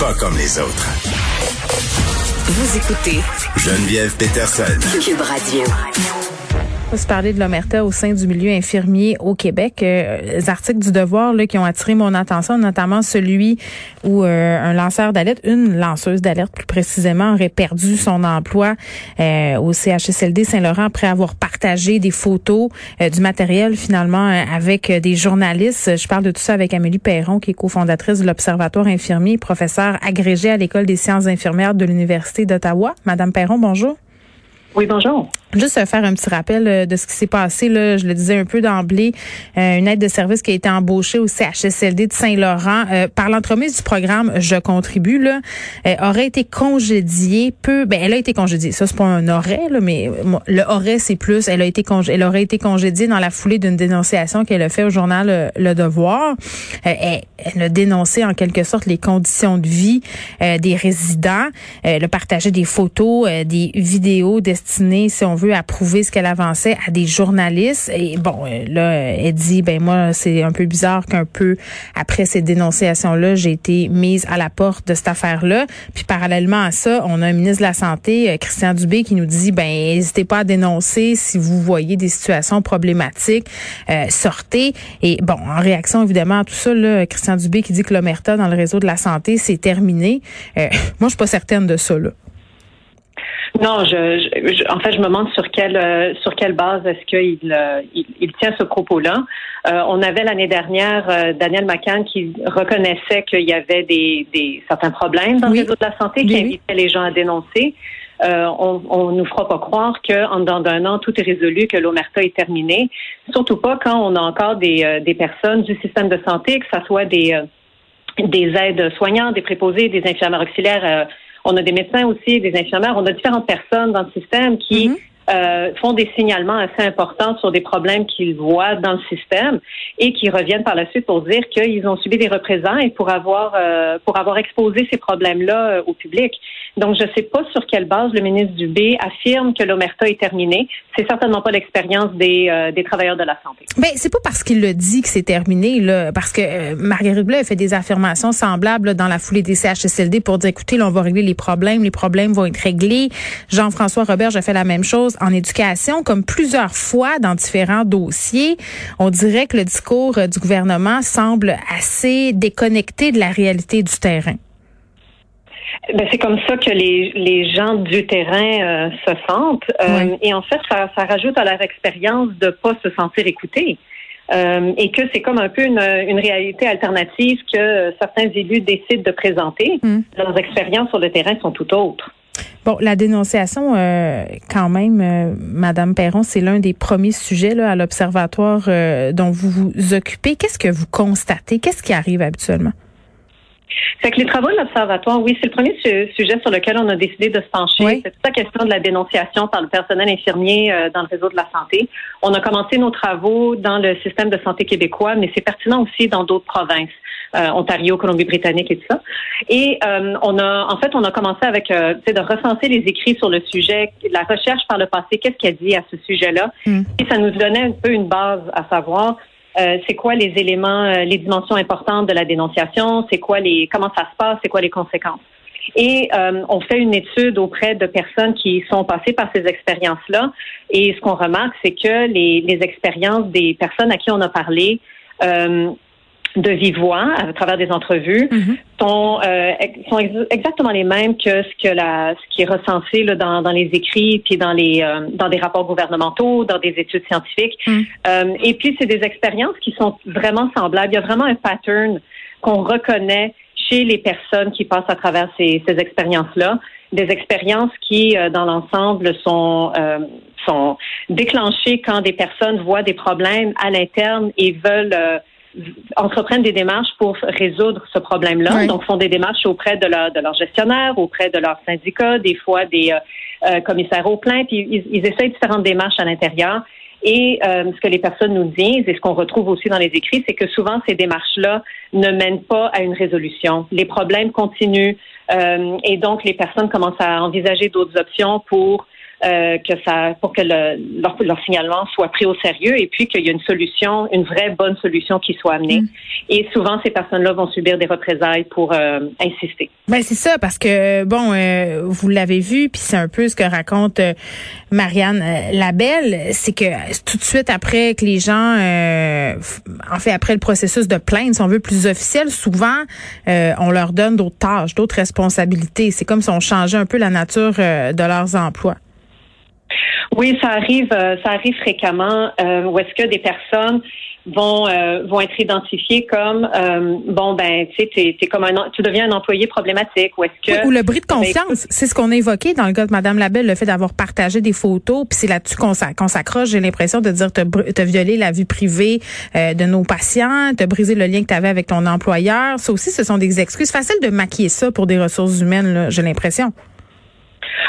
pas comme les autres. Vous écoutez Geneviève Peterson. Cube Radio. Parler de l'omerta au sein du milieu infirmier au Québec. Euh, les articles du Devoir là, qui ont attiré mon attention, notamment celui où euh, un lanceur d'alerte, une lanceuse d'alerte plus précisément, aurait perdu son emploi euh, au CHSLD Saint-Laurent après avoir partagé des photos du matériel finalement avec des journalistes. Je parle de tout ça avec Amélie Perron, qui est cofondatrice de l'Observatoire infirmier, professeure agrégée à l'École des sciences infirmières de l'Université d'Ottawa. Madame Perron, bonjour. Oui, bonjour. Juste faire un petit rappel euh, de ce qui s'est passé. Là, je le disais un peu d'emblée, euh, une aide de service qui a été embauchée au CHSLD de Saint-Laurent euh, par l'entremise du programme Je contribue là, aurait été congédiée peu. Ben, elle a été congédiée. Ça c'est pas un aurait là, mais le aurait c'est plus. Elle a été congé, elle aurait été congédiée dans la foulée d'une dénonciation qu'elle a fait au journal Le Devoir. Elle, elle, a dénoncé en quelque sorte les conditions de vie des résidents. elle a partagé des photos, des vidéos destinées, si on veut, à prouver ce qu'elle avançait à des journalistes. Et bon, euh, là, elle dit, ben moi, c'est un peu bizarre qu'un peu après ces dénonciations-là, j'ai été mise à la porte de cette affaire-là. Puis parallèlement à ça, on a un ministre de la Santé, euh, Christian Dubé, qui nous dit, ben n'hésitez pas à dénoncer si vous voyez des situations problématiques, euh, sortez. Et bon, en réaction évidemment à tout ça, là, Christian Dubé qui dit que l'omerta dans le réseau de la santé, c'est terminé. moi, je suis pas certaine de ça. Là. Non, je, en fait, je me demande sur quelle euh, sur quelle base est-ce qu'il euh, il, tient ce propos-là. Euh, on avait l'année dernière Daniel McCann qui reconnaissait qu'il y avait des, des certains problèmes dans le réseau de la santé, qui invitait les gens à dénoncer. on, on nous fera pas croire que en dedans d'un an tout est résolu, que l'omerta est terminée. Surtout pas quand on a encore des, des personnes du système de santé, que ce soit des des aides soignantes, des préposés, des infirmières auxiliaires on a des médecins aussi, des infirmières, on a différentes personnes dans le système qui mhm. Euh, font des signalements assez importants sur des problèmes qu'ils voient dans le système et qui reviennent par la suite pour dire qu'ils ont subi des représailles pour avoir euh, pour avoir exposé ces problèmes-là euh, au public. Donc, je ne sais pas sur quelle base le ministre Dubé affirme que l'omerta est terminée. C'est certainement pas l'expérience des, euh, des travailleurs de la santé. Ben, c'est pas parce qu'il le dit que c'est terminé, là, parce que euh, Marguerite Bleu a fait des affirmations semblables dans la foulée des CHSLD pour dire, écoutez, là, on va régler les problèmes, les problèmes vont être réglés. Jean-François Robert a fait la même chose en éducation, comme plusieurs fois dans différents dossiers. On dirait que le discours euh, du gouvernement semble assez déconnecté de la réalité du terrain. Ben, c'est comme ça que les, les gens du terrain euh, se sentent. Euh, et en fait, ça, ça, rajoute à leur expérience de pas se sentir écoutés. Euh, et que c'est comme un peu une, une, réalité alternative que certains élus décident de présenter. Mm. Leurs expériences sur le terrain sont tout autres. Bon, la dénonciation, quand même, Madame Perron, c'est l'un des premiers sujets là, à l'observatoire dont vous vous occupez. Qu'est-ce que vous constatez? Qu'est-ce qui arrive habituellement? Fait que les travaux de l'Observatoire, oui, c'est le premier sujet sur lequel on a décidé de se pencher. C'est toute la question de la dénonciation par le personnel infirmier euh, dans le réseau de la santé. On a commencé nos travaux dans le système de santé québécois, mais c'est pertinent aussi dans d'autres provinces. Euh, Ontario, Colombie-Britannique et tout ça. Et euh, on a, en fait, on a commencé avec, euh, de recenser les écrits sur le sujet, la recherche par le passé, qu'est-ce qu'elle dit à ce sujet-là. Mm. Et ça nous donnait un peu une base à savoir euh, c'est quoi les éléments, euh, les dimensions importantes de la dénonciation, c'est quoi les, comment ça se passe, c'est quoi les conséquences? Et euh, on fait une étude auprès de personnes qui sont passées par ces expériences-là. Et ce qu'on remarque, c'est que les, les, expériences des personnes à qui on a parlé de vive voix à travers des entrevues mm-hmm. sont, euh, sont exactement les mêmes que ce que la ce qui est recensé là, dans, dans les écrits puis dans les euh, dans des rapports gouvernementaux, dans des études scientifiques. Mm. Euh, et puis c'est des expériences qui sont vraiment semblables. Il y a vraiment un pattern qu'on reconnaît chez les personnes qui passent à travers ces, ces expériences-là, des expériences qui, dans l'ensemble, sont sont déclenchées quand des personnes voient des problèmes à l'interne et veulent entreprennent des démarches pour résoudre ce problème-là. Donc, font des démarches auprès de leur, de leur gestionnaire, auprès de leur syndicat, des fois des euh, euh, commissaires aux plaintes. Ils, ils essayent différentes démarches à l'intérieur. Et euh, ce que les personnes nous disent, et ce qu'on retrouve aussi dans les écrits, c'est que souvent ces démarches-là ne mènent pas à une résolution. Les problèmes continuent et donc les personnes commencent à envisager d'autres options pour euh, que ça, pour que le, leur, leur, signalement soit pris au sérieux et puis qu'il y a une solution, une vraie bonne solution qui soit amenée. Mm. Et souvent, ces personnes-là vont subir des représailles pour euh, insister. Ben c'est ça, parce que bon, euh, vous l'avez vu, puis c'est un peu ce que raconte euh, Marianne Labelle, c'est que tout de suite après que les gens, en fait après le processus de plainte, si on veut plus officiel, souvent on leur donne d'autres tâches, d'autres responsabilités. C'est comme si on changeait un peu la nature de leurs emplois. Oui, ça arrive, euh, ça arrive fréquemment. Euh, où est-ce que des personnes vont euh, vont être identifiées comme bon ben tu sais t'es, comme un tu deviens un employé problématique ou est-ce que ou le bris de ben, confiance. C'est ce qu'on a évoqué dans le cas de Madame Labelle le fait d'avoir partagé des photos puis c'est là-dessus qu'on, s'accroche. J'ai l'impression de dire t'as, t'as violé la vie privée de nos patients t'as brisé le lien que t'avais avec ton employeur. Ça aussi ce sont des excuses. Faciles de maquiller ça pour des ressources humaines là, j'ai l'impression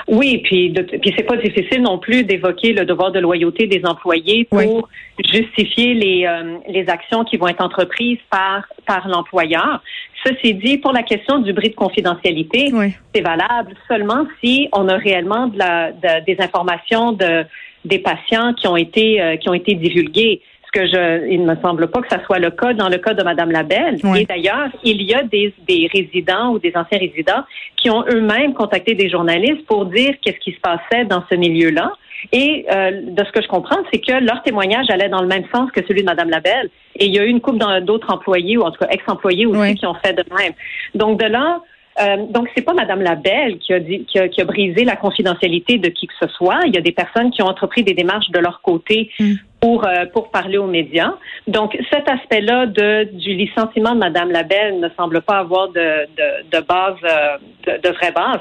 oui, puis, puis c'est pas difficile non plus d'évoquer le devoir de loyauté des employés pour justifier les, euh, les actions qui vont être entreprises par, par l'employeur. Ceci dit, pour la question du bris de confidentialité, c'est valable seulement si on a réellement de la, des informations de, des patients qui ont été, euh, qui ont été divulguées que je, il ne me semble pas que ça soit le cas dans le cas de Madame Labelle. Et d'ailleurs, il y a des, des résidents ou des anciens résidents qui ont eux-mêmes contacté des journalistes pour dire qu'est-ce qui se passait dans ce milieu-là. Et euh, de ce que je comprends, c'est que leur témoignage allait dans le même sens que celui de Madame Labelle. Et il y a eu une couple d'autres employés, ou en tout cas ex-employés aussi, qui ont fait de même. Donc de là, euh, donc, c'est pas Madame Labelle qui a, dit, qui a, qui, a, brisé la confidentialité de qui que ce soit. Il y a des personnes qui ont entrepris des démarches de leur côté mm. pour euh, pour parler aux médias. Donc, cet aspect-là de du licenciement de Madame Labelle ne semble pas avoir de de, de base euh, de, de, vraie base.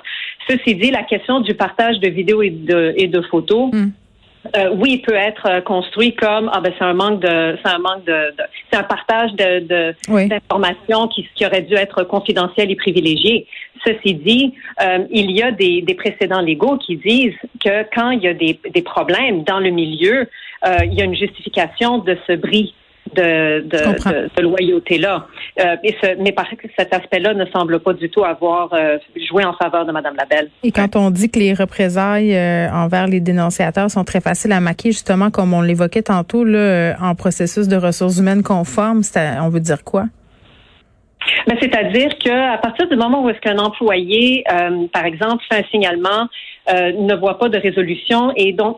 Ceci dit, la question du partage de vidéos et de et de photos. Mm. Euh, oui, il peut être euh, construit comme ah ben c'est un manque de c'est un manque de, c'est un partage de d'informations qui, qui aurait dû être confidentiel et privilégié. Ceci dit, euh, il y a des, des précédents légaux qui disent que quand il y a des, des problèmes dans le milieu, il y a une justification de ce bris de, de, loyauté-là. Euh, mais par cet aspect-là ne semble pas du tout avoir euh, joué en faveur de Mme Labelle. Et quand on dit que les représailles euh, envers les dénonciateurs sont très faciles à maquiller, justement, comme on l'évoquait tantôt, là, en processus de ressources humaines conformes, on veut dire quoi? Ben, c'est-à-dire qu'à partir du moment où est-ce qu'un employé, par exemple, fait un signalement, euh, ne voit pas de résolution et donc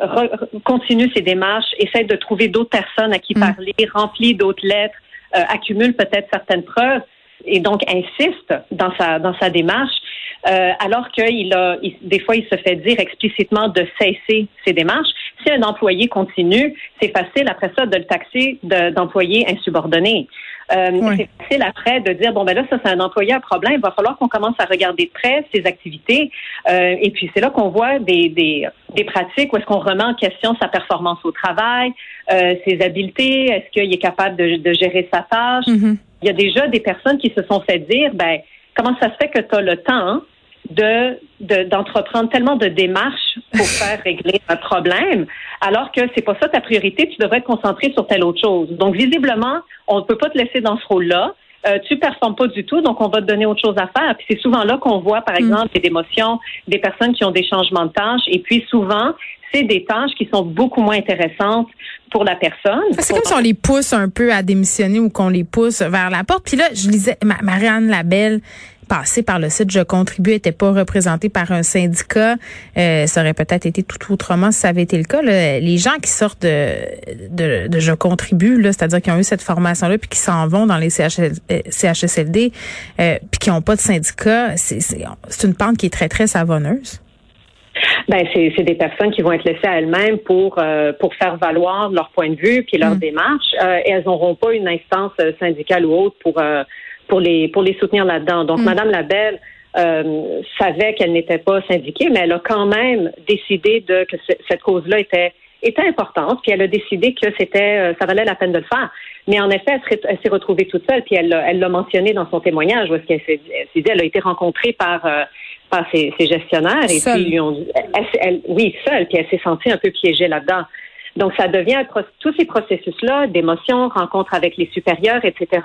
continue ses démarches, essaie de trouver d'autres personnes à qui mm. parler, remplit d'autres lettres, euh, accumule peut-être certaines preuves et donc insiste dans sa dans sa démarche, alors qu'il a des fois il se fait dire explicitement de cesser ses démarches. Si un employé continue, c'est facile après ça de le taxer d'employé insubordonné. Euh, c'est facile après de dire bon ben là ça c'est un employé à problème, il va falloir qu'on commence à regarder de près ses activités euh, et puis c'est là qu'on voit des, des, des pratiques où est-ce qu'on remet en question sa performance au travail, euh, ses habiletés, est-ce qu'il est capable de, de, gérer sa tâche. Mm-hmm. Il y a déjà des personnes qui se sont fait dire ben comment ça se fait que tu as le temps de d'entreprendre tellement de démarches pour faire régler un problème, alors que c'est pas ça ta priorité, tu devrais te concentrer sur telle autre chose. Donc visiblement, on ne peut pas te laisser dans ce rôle-là. Euh, tu performes pas du tout, donc on va te donner autre chose à faire. Puis c'est souvent là qu'on voit, par mm. exemple, des émotions, des personnes qui ont des changements de tâches, et puis souvent, c'est des tâches qui sont beaucoup moins intéressantes pour la personne. C'est comme si on les pousse un peu à démissionner ou qu'on les pousse vers la porte. Puis là, je lisais Marianne Labelle passé par le site Je contribue n'était pas représenté par un syndicat. Euh, ça aurait peut-être été tout autrement si ça avait été le cas. Les gens qui sortent de, de, Je contribue, c'est-à-dire qui ont eu cette formation-là puis qui s'en vont dans les CHSLD euh, puis qui n'ont pas de syndicat, c'est une pente qui est très, très savonneuse. Ben c'est des personnes qui vont être laissées à elles-mêmes pour euh, pour faire valoir leur point de vue puis leur mm. démarche euh, et elles n'auront pas une instance syndicale ou autre pour pour les pour les soutenir là-dedans. Donc, mm. Madame Labelle euh, savait qu'elle n'était pas syndiquée, mais elle a quand même décidé de que cette cause-là était était importante, puis elle a décidé que c'était euh, ça valait la peine de le faire. Mais en effet, elle s'est retrouvée toute seule, puis elle elle l'a mentionné dans son témoignage, où est-ce qu'elle s'est dit, elle a été rencontrée par euh, par ses, gestionnaires et puis lui ont dit, elle, oui seule, puis elle s'est sentie un peu piégée là-dedans. Donc ça devient tous ces processus-là d'émotion, rencontre avec les supérieurs, etc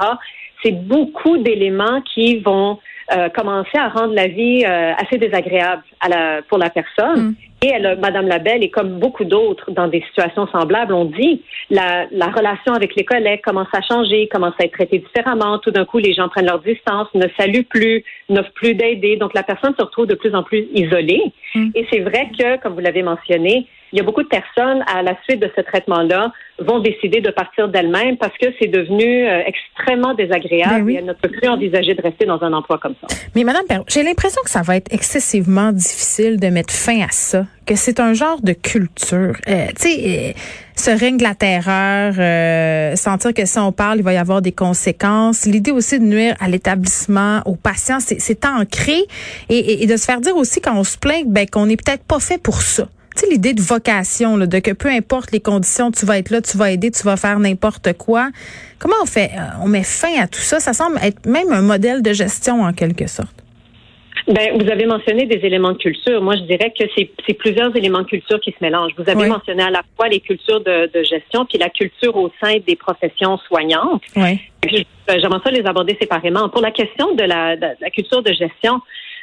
c'est beaucoup d'éléments qui vont euh, commencer à rendre la vie euh, assez désagréable à la, pour la personne. Mm. Et elle, Madame Labelle, et comme beaucoup d'autres dans des situations semblables, on dit la, la relation avec les collègues commence à changer, commence à être traitée différemment. Tout d'un coup, les gens prennent leur distance, ne saluent plus, n'offrent plus d'aider. Donc, la personne se retrouve de plus en plus isolée. Mm. Et c'est vrai que, comme vous l'avez mentionné, il y a beaucoup de personnes à la suite de ce traitement-là vont décider de partir d'elles-mêmes parce que c'est devenu euh, extrêmement désagréable ben et elles ne peuvent plus envisager de rester dans un emploi comme ça. Mais Madame j'ai l'impression que ça va être excessivement difficile de mettre fin à ça, que c'est un genre de culture. Euh, tu sais, euh, ce règne de la terreur, euh, sentir que si on parle, il va y avoir des conséquences. L'idée aussi de nuire à l'établissement, aux patients, c'est ancré et, et, de se faire dire aussi quand on se plaint ben, qu'on n'est peut-être pas fait pour ça tu sais, l'idée de vocation, là, de que peu importe les conditions, tu vas être là, tu vas aider, tu vas faire n'importe quoi. Comment on fait, euh, on met fin à tout ça? Ça semble être même un modèle de gestion en quelque sorte. Ben, vous avez mentionné des éléments de culture. Moi, je dirais que c'est plusieurs éléments de culture qui se mélangent. Vous avez mentionné à la fois les cultures de, gestion puis la culture au sein des professions soignantes. Oui. J'aimerais ça les aborder séparément. Pour la question de la, de la culture de gestion,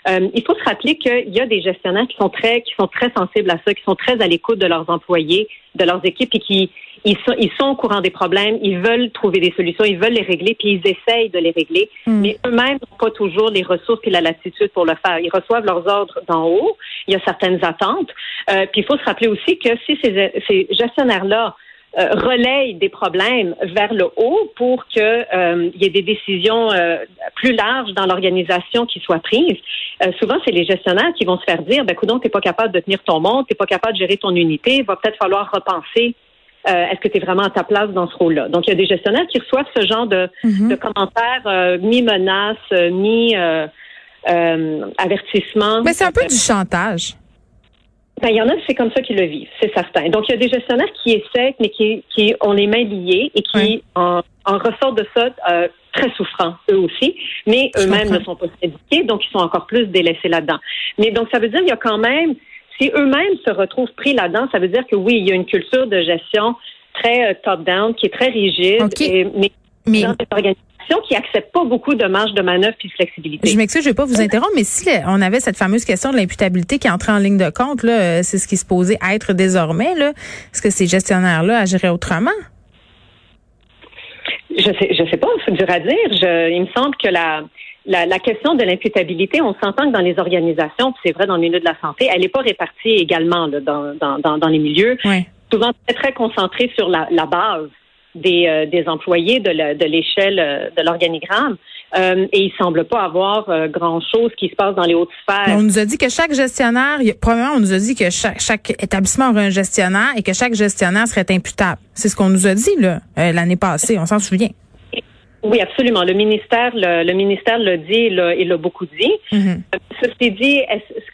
euh, il faut se rappeler qu'il y a des gestionnaires qui sont très, qui sont très sensibles à ça, qui sont très à l'écoute de leurs employés, de leurs équipes, et qui ils sont, ils sont au courant des problèmes, ils veulent trouver des solutions, ils veulent les régler, puis ils essayent de les régler, hmm. mais eux-mêmes n'ont pas toujours les ressources et la latitude pour le faire. Ils reçoivent leurs ordres d'en haut, il y a certaines attentes, euh, puis il faut se rappeler aussi que si ces, ces gestionnaires-là euh, relaye des problèmes vers le haut pour qu'il euh, y ait des décisions euh, plus larges dans l'organisation qui soient prises. Euh, souvent, c'est les gestionnaires qui vont se faire dire, ben, tu n'es pas capable de tenir ton monde, t'es pas capable de gérer ton unité, il va peut-être falloir repenser. Est-ce que tu es vraiment à ta place dans ce rôle-là? Donc, il y a des gestionnaires qui reçoivent ce genre de, de commentaires mi-menace, mi-avertissement. Mais c'est un peu du chantage. Ben, il y en a, c'est comme ça qu'ils le vivent, c'est certain. Donc, il y a des gestionnaires qui essaient, mais qui, qui ont les mains liées et qui en, en, ressortent de ça euh, très souffrants, eux aussi, mais eux-mêmes ne sont pas syndiqués, donc ils sont encore plus délaissés là-dedans. Mais donc, ça veut dire qu'il y a quand même, si eux-mêmes se retrouvent pris là-dedans, ça veut dire que oui, il y a une culture de gestion très euh, top-down, qui est très rigide, et, mais, mais dans cette organisation qui accepte pas beaucoup de marge de manœuvre puis de flexibilité. Je m'excuse, je vais pas vous interrompre, mais si on avait cette fameuse question de l'imputabilité qui entrait en ligne de compte, là, euh, c'est ce qui se posait être désormais, là. Est-ce que ces gestionnaires-là agiraient autrement? Je sais, je sais pas, c'est dur à dire. Je, il me semble que la, la, question de l'imputabilité, on s'entend que dans les organisations, c'est vrai dans le milieu de la santé, elle n'est pas répartie également là, dans, dans, dans, les milieux. Souvent très, très concentrée sur la, la base des, euh, des employés de l'échelle euh, de l'organigramme. Euh, et il semble pas avoir euh, grand-chose qui se passe dans les hautes sphères. On nous a dit que chaque gestionnaire, premièrement, on nous a dit que chaque, chaque établissement aurait un gestionnaire et que chaque gestionnaire serait imputable. C'est ce qu'on nous a dit là l'année passée, on s'en souvient. Oui, absolument. Le ministère, le, ministère l'a dit, il l'a beaucoup dit. Mm-hmm. Ceci dit,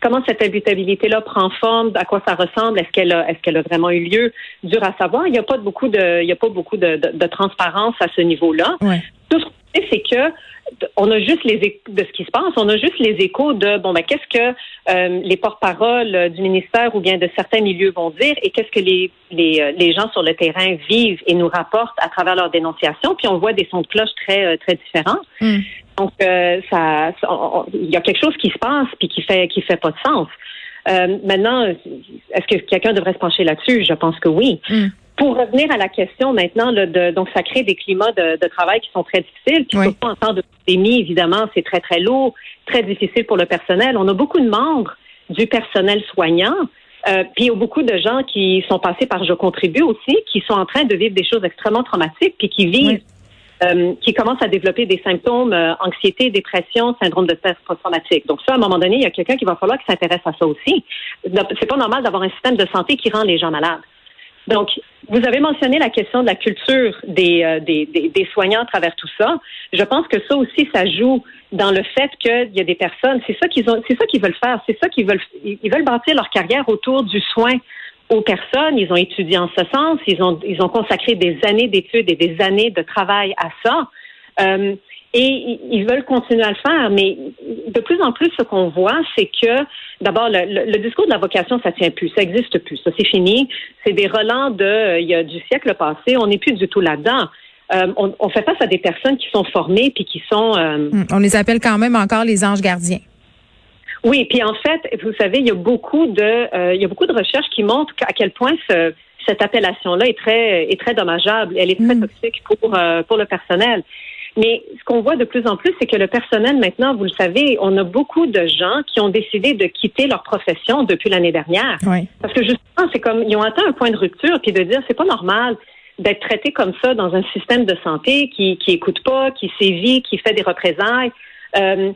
comment cette imputabilité-là prend forme, à quoi ça ressemble, est-ce qu'elle a, est-ce qu'elle a vraiment eu lieu, dur à savoir. Il n'y a pas beaucoup de, il y a pas beaucoup de, de, transparence à ce niveau-là. Tout ce qu'on sait, c'est que on a juste les échos de ce qui se passe, on a juste les échos de bon ben qu'est-ce que euh, les porte-paroles du ministère ou bien de certains milieux vont dire et qu'est-ce que les, les, euh, les gens sur le terrain vivent et nous rapportent à travers leurs dénonciations, puis on voit des sons de cloche très euh, très différents. Hmm. Donc ça, il y a quelque chose qui se passe puis qui fait qui fait pas de sens. maintenant, est-ce que quelqu'un devrait se pencher là-dessus? Je pense que oui. Hmm. Pour revenir à la question maintenant, de, donc ça crée des climats de, travail qui sont très difficiles. Puis surtout en temps de pandémie, évidemment, c'est très très lourd, très difficile pour le personnel. On a beaucoup de membres du personnel soignant. Euh, puis il y a beaucoup de gens qui sont passés par Je contribue aussi, qui sont en train de vivre des choses extrêmement traumatiques, puis qui vivent, euh, qui commencent à développer des symptômes euh, anxiété, dépression, syndrome de stress post-traumatique. Donc ça, à un moment donné, il y a quelqu'un qui va falloir qui s'intéresse à ça aussi. C'est pas normal d'avoir un système de santé qui rend les gens malades. Donc, vous avez mentionné la question de la culture des, euh, des, des, soignants à travers tout ça. Je pense que ça aussi, ça joue dans le fait qu'il y a des personnes, c'est ça qu'ils ont, c'est ça qu'ils veulent faire, c'est ça qu'ils veulent, ils veulent bâtir leur carrière autour du soin aux personnes. Ils ont étudié en ce sens, ils ont, ils ont consacré des années d'études et des années de travail à ça. Euh, et ils veulent continuer à le faire, mais de plus en plus, ce qu'on voit, c'est que d'abord, le, discours de la vocation, ça tient plus, ça n'existe plus, ça c'est fini. C'est des relents de euh, il y a du siècle passé, on n'est plus du tout là-dedans. Euh, on, fait face à des personnes qui sont formées puis qui sont. Euh, hum, on les appelle quand même encore les anges gardiens. Oui, puis en fait, vous savez, il y a beaucoup de, il y a beaucoup de recherches qui montrent à quel point cette appellation-là est très, est très dommageable. Elle est très mm. toxique pour, pour le personnel. Mais ce qu'on voit de plus en plus, c'est que le personnel, maintenant, vous le savez, on a beaucoup de gens qui ont décidé de quitter leur profession depuis l'année dernière. Parce que justement, c'est comme, ils ont atteint un point de rupture, puis de dire, c'est pas normal d'être traité comme ça dans un système de santé qui, qui écoute pas, qui sévit, qui fait des représailles. Euh,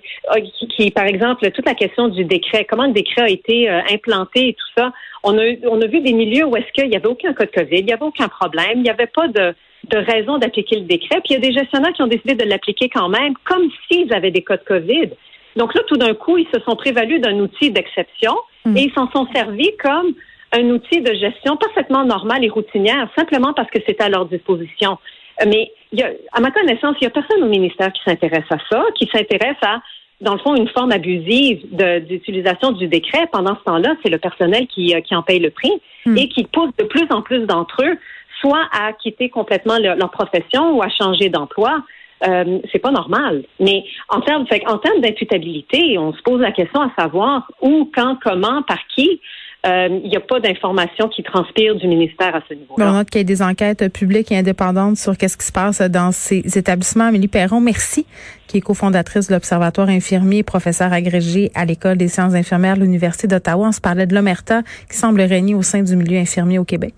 qui, qui, par exemple, toute la question du décret, comment le décret a été euh, implanté et tout ça, on a, on a vu des milieux où est-ce qu'il n'y avait aucun cas de COVID, il n'y avait aucun problème, il n'y avait pas de, de raison d'appliquer le décret. Puis il y a des gestionnaires qui ont décidé de l'appliquer quand même, comme s'ils avaient des cas de COVID. Donc là, tout d'un coup, ils se sont prévalus d'un outil d'exception hmm. et ils s'en sont servis comme un outil de gestion parfaitement normal et routinière, simplement parce que c'était à leur disposition. Mais il y a, à ma connaissance, il n'y a personne au ministère qui s'intéresse à ça, qui s'intéresse à, dans le fond, une forme abusive d'utilisation du décret. Pendant ce temps-là, c'est le personnel qui, euh, qui en paye le prix hmm. et qui pousse de plus en plus d'entre eux soit à quitter complètement leur, profession ou à changer d'emploi. Euh, c'est pas normal. Mais en termes, en termes d'imputabilité, on se pose la question à savoir où, quand, comment, par qui. Euh, il n'y a pas d'informations qui transpirent du ministère à ce niveau-là. on note qu'il y a des enquêtes publiques et indépendantes sur qu'est-ce qui se passe dans ces établissements. Amélie Perron, merci, qui est cofondatrice de l'Observatoire infirmier, professeur agrégé à l'École des sciences infirmières de l'Université d'Ottawa. On se parlait de l'omerta qui semble régner au sein du milieu infirmier au Québec.